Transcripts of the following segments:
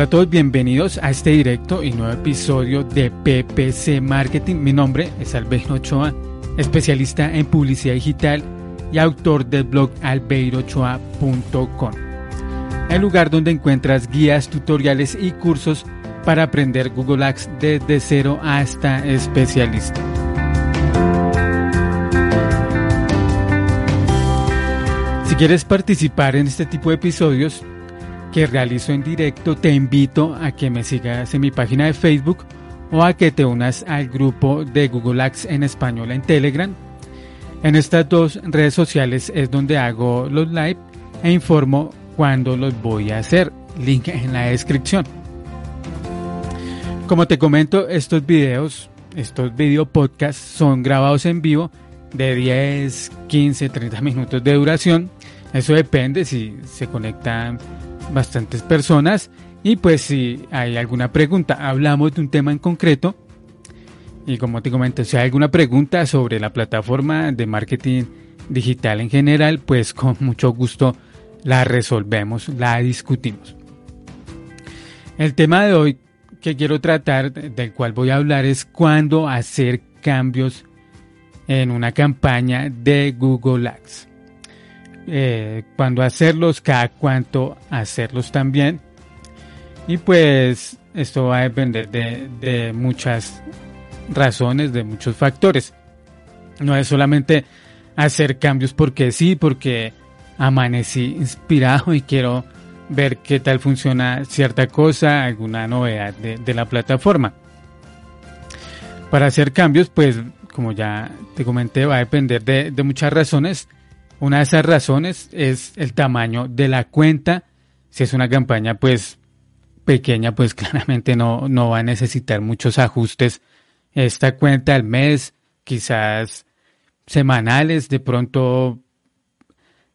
Hola a todos, bienvenidos a este directo y nuevo episodio de PPC Marketing. Mi nombre es Albeiro Ochoa, especialista en publicidad digital y autor del blog albeirochoa.com, el lugar donde encuentras guías, tutoriales y cursos para aprender Google Ads desde cero hasta especialista. Si quieres participar en este tipo de episodios, que realizo en directo, te invito a que me sigas en mi página de Facebook o a que te unas al grupo de Google Ads en español en Telegram. En estas dos redes sociales es donde hago los live e informo cuándo los voy a hacer. Link en la descripción. Como te comento, estos videos, estos video podcasts son grabados en vivo de 10, 15, 30 minutos de duración. Eso depende si se conectan bastantes personas. Y pues si hay alguna pregunta, hablamos de un tema en concreto. Y como te comento, si hay alguna pregunta sobre la plataforma de marketing digital en general, pues con mucho gusto la resolvemos, la discutimos. El tema de hoy que quiero tratar, del cual voy a hablar, es cuándo hacer cambios en una campaña de Google Ads eh, cuándo hacerlos, cada cuánto hacerlos también. Y pues esto va a depender de, de muchas razones, de muchos factores. No es solamente hacer cambios porque sí, porque amanecí inspirado y quiero ver qué tal funciona cierta cosa, alguna novedad de, de, la plataforma. Para hacer cambios, pues como ya te comenté, va a depender de, de muchas razones una de esas razones es el tamaño de la cuenta. Si es una campaña pues pequeña, pues claramente no, no va a necesitar muchos ajustes. Esta cuenta al mes, quizás semanales, de pronto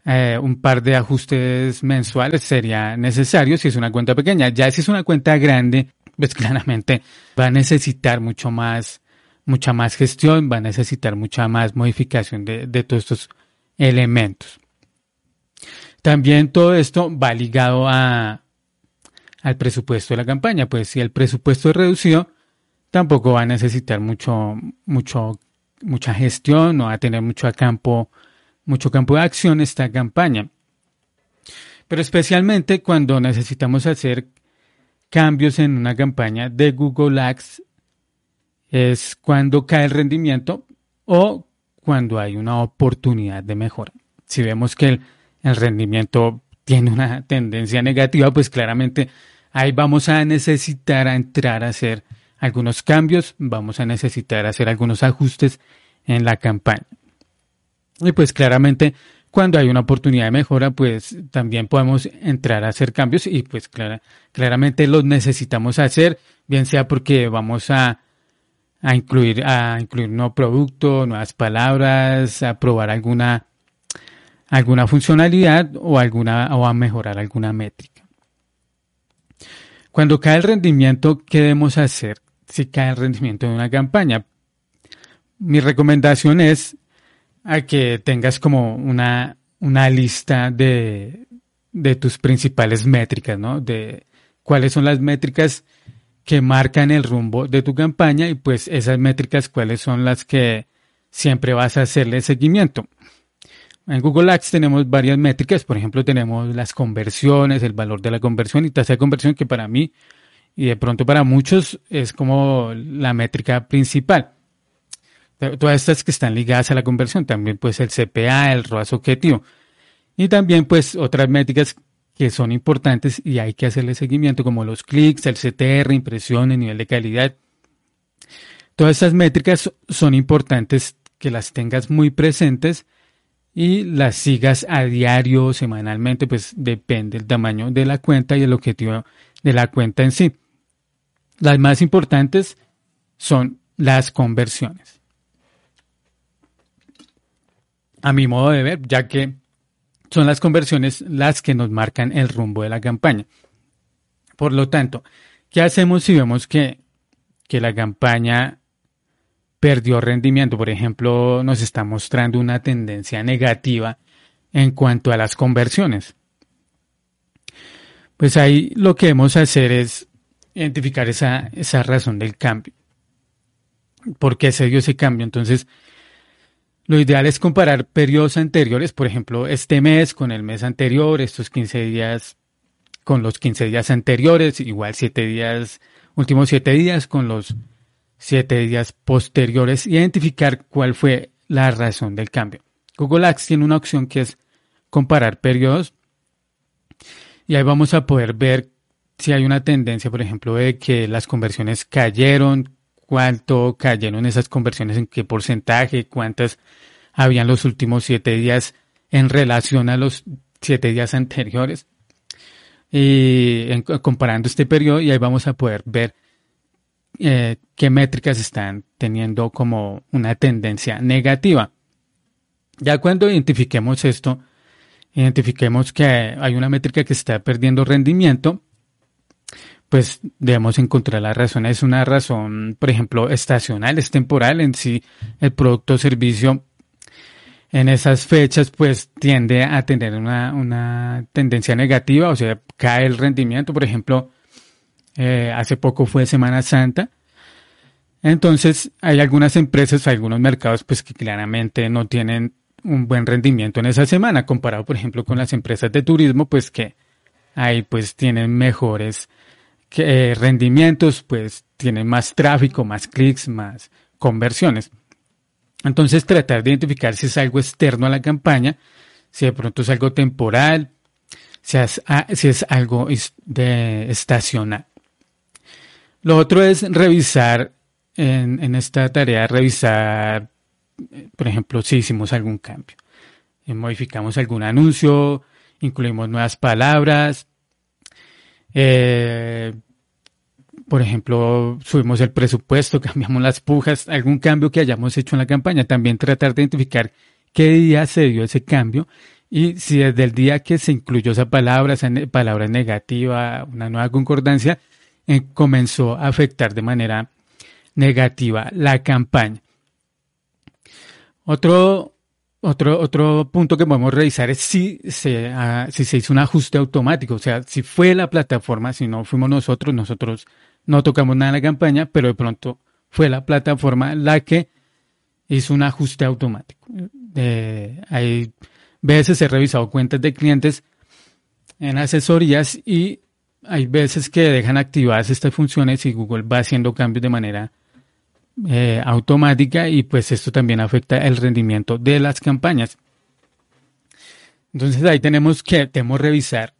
eh, un par de ajustes mensuales sería necesario si es una cuenta pequeña. Ya si es una cuenta grande, pues claramente va a necesitar mucho más, mucha más gestión, va a necesitar mucha más modificación de, de todos estos elementos. También todo esto va ligado a, al presupuesto de la campaña, pues si el presupuesto es reducido, tampoco va a necesitar mucho, mucho, mucha gestión, no va a tener mucho campo, mucho campo de acción esta campaña. Pero especialmente cuando necesitamos hacer cambios en una campaña de Google Ads, es cuando cae el rendimiento o cuando hay una oportunidad de mejora. Si vemos que el, rendimiento tiene una tendencia negativa, pues claramente ahí vamos a necesitar entrar a hacer algunos cambios, vamos a necesitar hacer algunos ajustes en la campaña. Y pues claramente cuando hay una oportunidad de mejora, pues también podemos entrar a hacer cambios y pues claramente los necesitamos hacer, bien sea porque vamos a a incluir, a incluir un nuevo producto, nuevas palabras, a probar alguna, alguna funcionalidad o, alguna, o a mejorar alguna métrica. Cuando cae el rendimiento, ¿qué debemos hacer si cae el rendimiento de una campaña? Mi recomendación es a que tengas como una, una lista de, de tus principales métricas, ¿no? De cuáles son las métricas que marcan el rumbo de tu campaña y pues esas métricas cuáles son las que siempre vas a hacerle seguimiento. En Google Ads tenemos varias métricas, por ejemplo tenemos las conversiones, el valor de la conversión y tasa de conversión que para mí y de pronto para muchos es como la métrica principal. Todas estas que están ligadas a la conversión, también pues el CPA, el ROAS objetivo. Y también pues otras métricas que son importantes y hay que hacerle seguimiento, como los clics, el CTR, impresiones, nivel de calidad. Todas estas métricas son importantes que las tengas muy presentes y las sigas a diario, semanalmente, pues depende del tamaño de la cuenta y el objetivo de la cuenta en sí. Las más importantes son las conversiones. A mi modo de ver, ya que son las conversiones las que nos marcan el rumbo de la campaña. Por lo tanto, ¿qué hacemos si vemos que, que la campaña perdió rendimiento? Por ejemplo, nos está mostrando una tendencia negativa en cuanto a las conversiones. Pues ahí lo que debemos hacer es identificar esa, esa razón del cambio. ¿Por qué se dio ese cambio? Entonces, lo ideal es comparar periodos anteriores, por ejemplo, este mes con el mes anterior, estos 15 días con los 15 días anteriores, igual 7 días, últimos 7 días con los 7 días posteriores, identificar cuál fue la razón del cambio. Google Ads tiene una opción que es comparar periodos y ahí vamos a poder ver si hay una tendencia, por ejemplo, de que las conversiones cayeron, cuánto cayeron esas conversiones, en qué porcentaje, cuántas habían los últimos siete días en relación a los siete días anteriores. Y comparando este periodo, y ahí vamos a poder ver eh, qué métricas están teniendo como una tendencia negativa. Ya cuando identifiquemos esto, identifiquemos que hay una métrica que está perdiendo rendimiento, pues debemos encontrar la razón. Es una razón, por ejemplo, estacional, es temporal en sí. El producto o servicio en esas fechas pues tiende a tener una, una tendencia negativa, o sea, cae el rendimiento. Por ejemplo, eh, hace poco fue Semana Santa. Entonces, hay algunas empresas, algunos mercados pues que claramente no tienen un buen rendimiento en esa semana, comparado, por ejemplo, con las empresas de turismo, pues que ahí pues tienen mejores eh, rendimientos, pues tienen más tráfico, más clics, más conversiones. Entonces tratar de identificar si es algo externo a la campaña, si de pronto es algo temporal, si es, ah, si es algo de estacional. Lo otro es revisar en, en esta tarea, revisar por ejemplo, si hicimos algún cambio, eh, modificamos algún anuncio, incluimos nuevas palabras, eh, por ejemplo, subimos el presupuesto, cambiamos las pujas, algún cambio que hayamos hecho en la campaña, también tratar de identificar qué día se dio ese cambio y si desde el día que se incluyó esa palabra, esa palabra negativa, una nueva concordancia, eh, comenzó a afectar de manera negativa la campaña. Otro, otro, otro punto que podemos revisar es si se, ah, si se hizo un ajuste automático, o sea, si fue la plataforma, si no fuimos nosotros, nosotros no tocamos nada en la campaña, pero de pronto fue la plataforma la que hizo un ajuste automático. hay veces he revisado cuentas de clientes en asesorías y hay veces que dejan activadas estas funciones y Google va haciendo cambios de manera eh, automática y pues esto también afecta el rendimiento de las campañas. Entonces ahí tenemos que tenemos revisar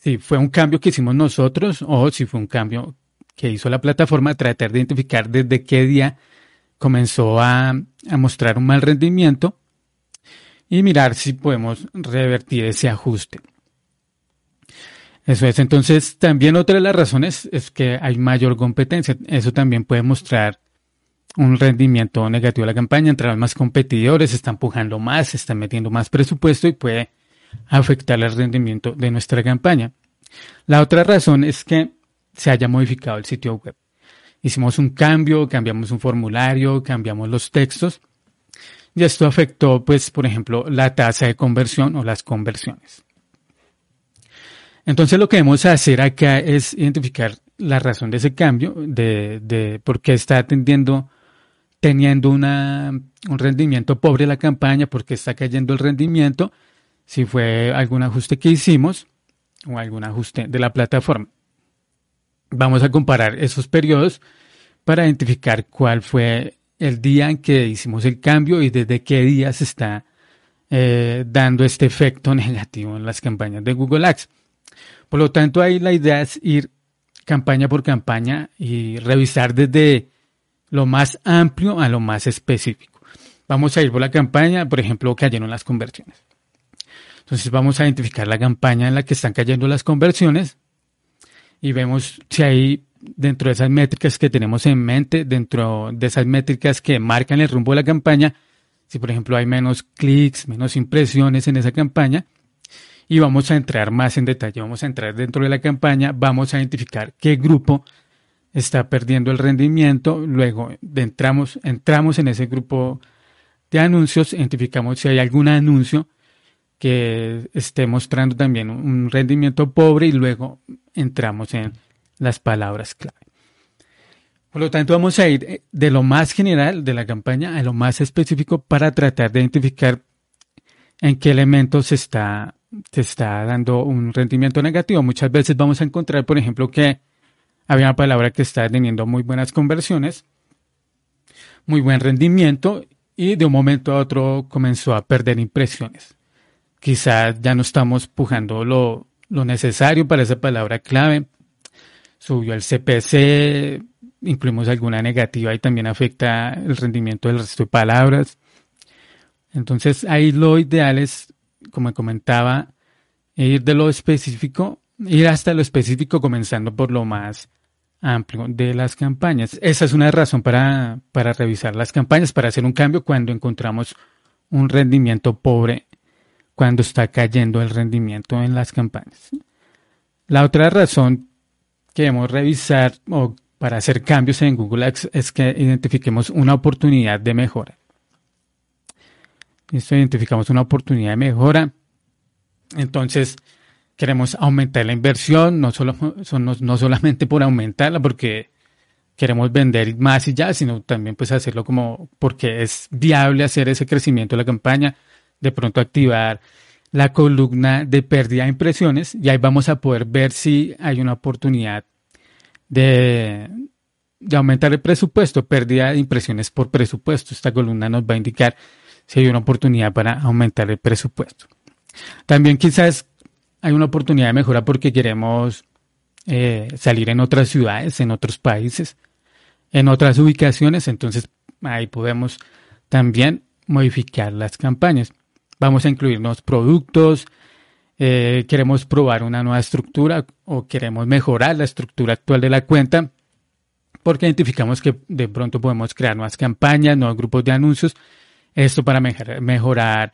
si fue un cambio que hicimos nosotros o si fue un cambio que hizo la plataforma, tratar de identificar desde qué día comenzó a, a mostrar un mal rendimiento y mirar si podemos revertir ese ajuste. Eso es. Entonces, también otra de las razones es que hay mayor competencia. Eso también puede mostrar un rendimiento negativo a la campaña, entran más competidores, se está empujando más, se está metiendo más presupuesto y puede afectar el rendimiento de nuestra campaña. La otra razón es que se haya modificado el sitio web. Hicimos un cambio, cambiamos un formulario, cambiamos los textos y esto afectó, pues, por ejemplo, la tasa de conversión o las conversiones. Entonces lo que debemos hacer acá es identificar la razón de ese cambio, de, de por qué está atendiendo teniendo un rendimiento pobre la campaña porque está cayendo el rendimiento, si fue algún ajuste que hicimos o algún ajuste de la plataforma. Vamos a comparar esos periodos para identificar cuál fue el día en que hicimos el cambio y desde qué día se está eh, dando este efecto negativo en las campañas de Google Ads. Por lo tanto, ahí la idea es ir campaña por campaña y revisar desde lo más amplio a lo más específico. Vamos a ir por la campaña, por ejemplo, cayeron las conversiones. Entonces vamos a identificar la campaña en la que están cayendo las conversiones y vemos si hay dentro de esas métricas que tenemos en mente, dentro de esas métricas que marcan el rumbo de la campaña, si por ejemplo hay menos clics, menos impresiones en esa campaña, y vamos a entrar más en detalle, vamos a entrar dentro de la campaña, vamos a identificar qué grupo está perdiendo el rendimiento, luego entramos, entramos en ese grupo de anuncios, identificamos si hay algún anuncio que esté mostrando también un rendimiento pobre y luego entramos en las palabras clave. Por lo tanto, vamos a ir de lo más general de la campaña a lo más específico para tratar de identificar en qué elementos se está, se está dando un rendimiento negativo. Muchas veces vamos a encontrar, por ejemplo, que había una palabra que está teniendo muy buenas conversiones, muy buen rendimiento y de un momento a otro comenzó a perder impresiones. Quizás ya no estamos pujando lo, lo necesario para esa palabra clave. Subió el CPC, incluimos alguna negativa y también afecta el rendimiento del resto de palabras. Entonces ahí lo ideal es, como comentaba, ir de lo específico, ir hasta lo específico comenzando por lo más amplio de las campañas. Esa es una razón para, para revisar las campañas, para hacer un cambio cuando encontramos un rendimiento pobre, cuando está cayendo el rendimiento en las campañas. La otra razón que debemos revisar o para hacer cambios en Google Ads es que identifiquemos una oportunidad de mejora. Esto identificamos una oportunidad de mejora. Entonces, queremos aumentar la inversión, no, solo, no, solamente por aumentarla, porque queremos vender más y ya, sino también pues hacerlo como porque es viable hacer ese crecimiento de la campaña, de pronto activar la columna de pérdida de impresiones y ahí vamos a poder ver si hay una oportunidad de, de aumentar el presupuesto, pérdida de impresiones por presupuesto. Esta columna nos va a indicar si hay una oportunidad para aumentar el presupuesto. También quizás hay una oportunidad de mejora porque queremos eh, salir en otras ciudades, en otros países, en otras ubicaciones, entonces ahí podemos también modificar las campañas. Vamos a incluir nuevos productos, eh, queremos probar una nueva estructura o queremos mejorar la estructura actual de la cuenta porque identificamos que de pronto podemos crear nuevas campañas, nuevos grupos de anuncios esto para mejorar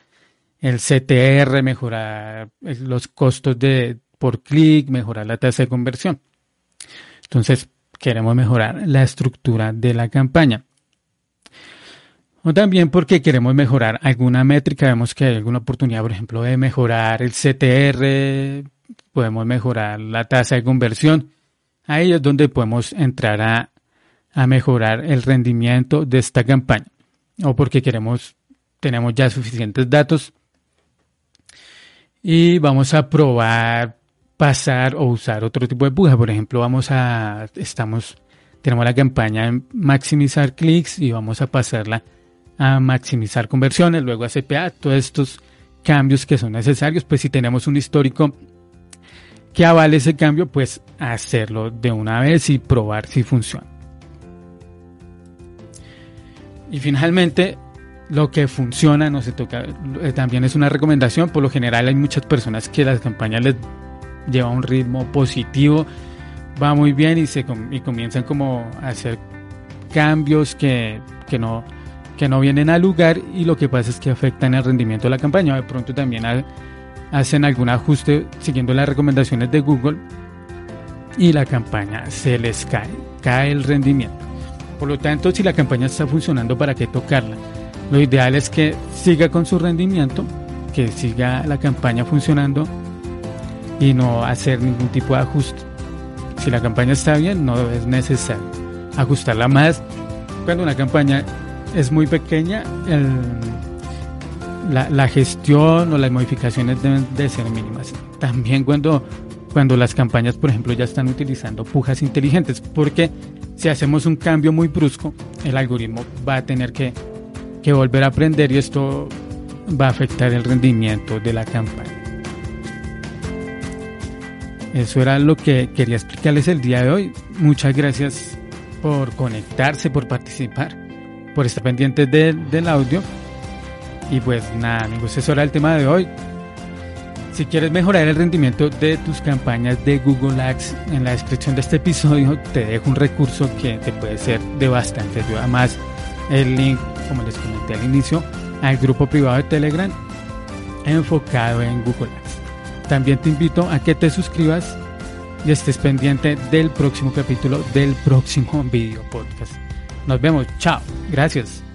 el CTR, mejorar los costos de, por clic, mejorar la tasa de conversión. Entonces, queremos mejorar la estructura de la campaña. O también porque queremos mejorar alguna métrica, vemos que hay alguna oportunidad, por ejemplo, de mejorar el CTR, podemos mejorar la tasa de conversión. Ahí es donde podemos entrar a, a mejorar el rendimiento de esta campaña o porque queremos, tenemos ya suficientes datos y vamos a probar pasar o usar otro tipo de puja. Por ejemplo, vamos a, estamos, tenemos la campaña en maximizar clics y vamos a pasarla a maximizar conversiones, luego a CPA, todos estos cambios que son necesarios, pues si tenemos un histórico que avale ese cambio, pues hacerlo de una vez y probar si funciona. Y finalmente, lo que funciona, no se toca, eh, también es una recomendación. Por lo general hay muchas personas que las campañas les lleva un ritmo positivo, va muy bien y, se, y comienzan como a hacer cambios que, que, no, que no vienen al lugar y lo que pasa es que afectan el rendimiento de la campaña. De pronto también hacen algún ajuste siguiendo las recomendaciones de Google y la campaña se les cae, cae el rendimiento. Por lo tanto, si la campaña está funcionando, ¿para qué tocarla? Lo ideal es que siga con su rendimiento, que siga la campaña funcionando y no hacer ningún tipo de ajuste. Si la campaña está bien, no es necesario ajustarla más. Cuando una campaña es muy pequeña, la, gestión o las modificaciones deben de ser mínimas. También cuando, cuando las campañas, por ejemplo, ya están utilizando pujas inteligentes, porque si hacemos un cambio muy brusco, el algoritmo va a tener que, volver a aprender y esto va a afectar el rendimiento de la campaña. Eso era lo que quería explicarles el día de hoy. Muchas gracias por conectarse, por participar, por estar pendientes del audio. Y pues nada, amigos, eso era el tema de hoy. Si quieres mejorar el rendimiento de tus campañas de Google Ads, en la descripción de este episodio te dejo un recurso que te puede ser de bastante ayuda. Más el link, como les comenté al inicio, al grupo privado de Telegram enfocado en Google Ads. También te invito a que te suscribas y estés pendiente del próximo capítulo del próximo video podcast. Nos vemos, chao, gracias.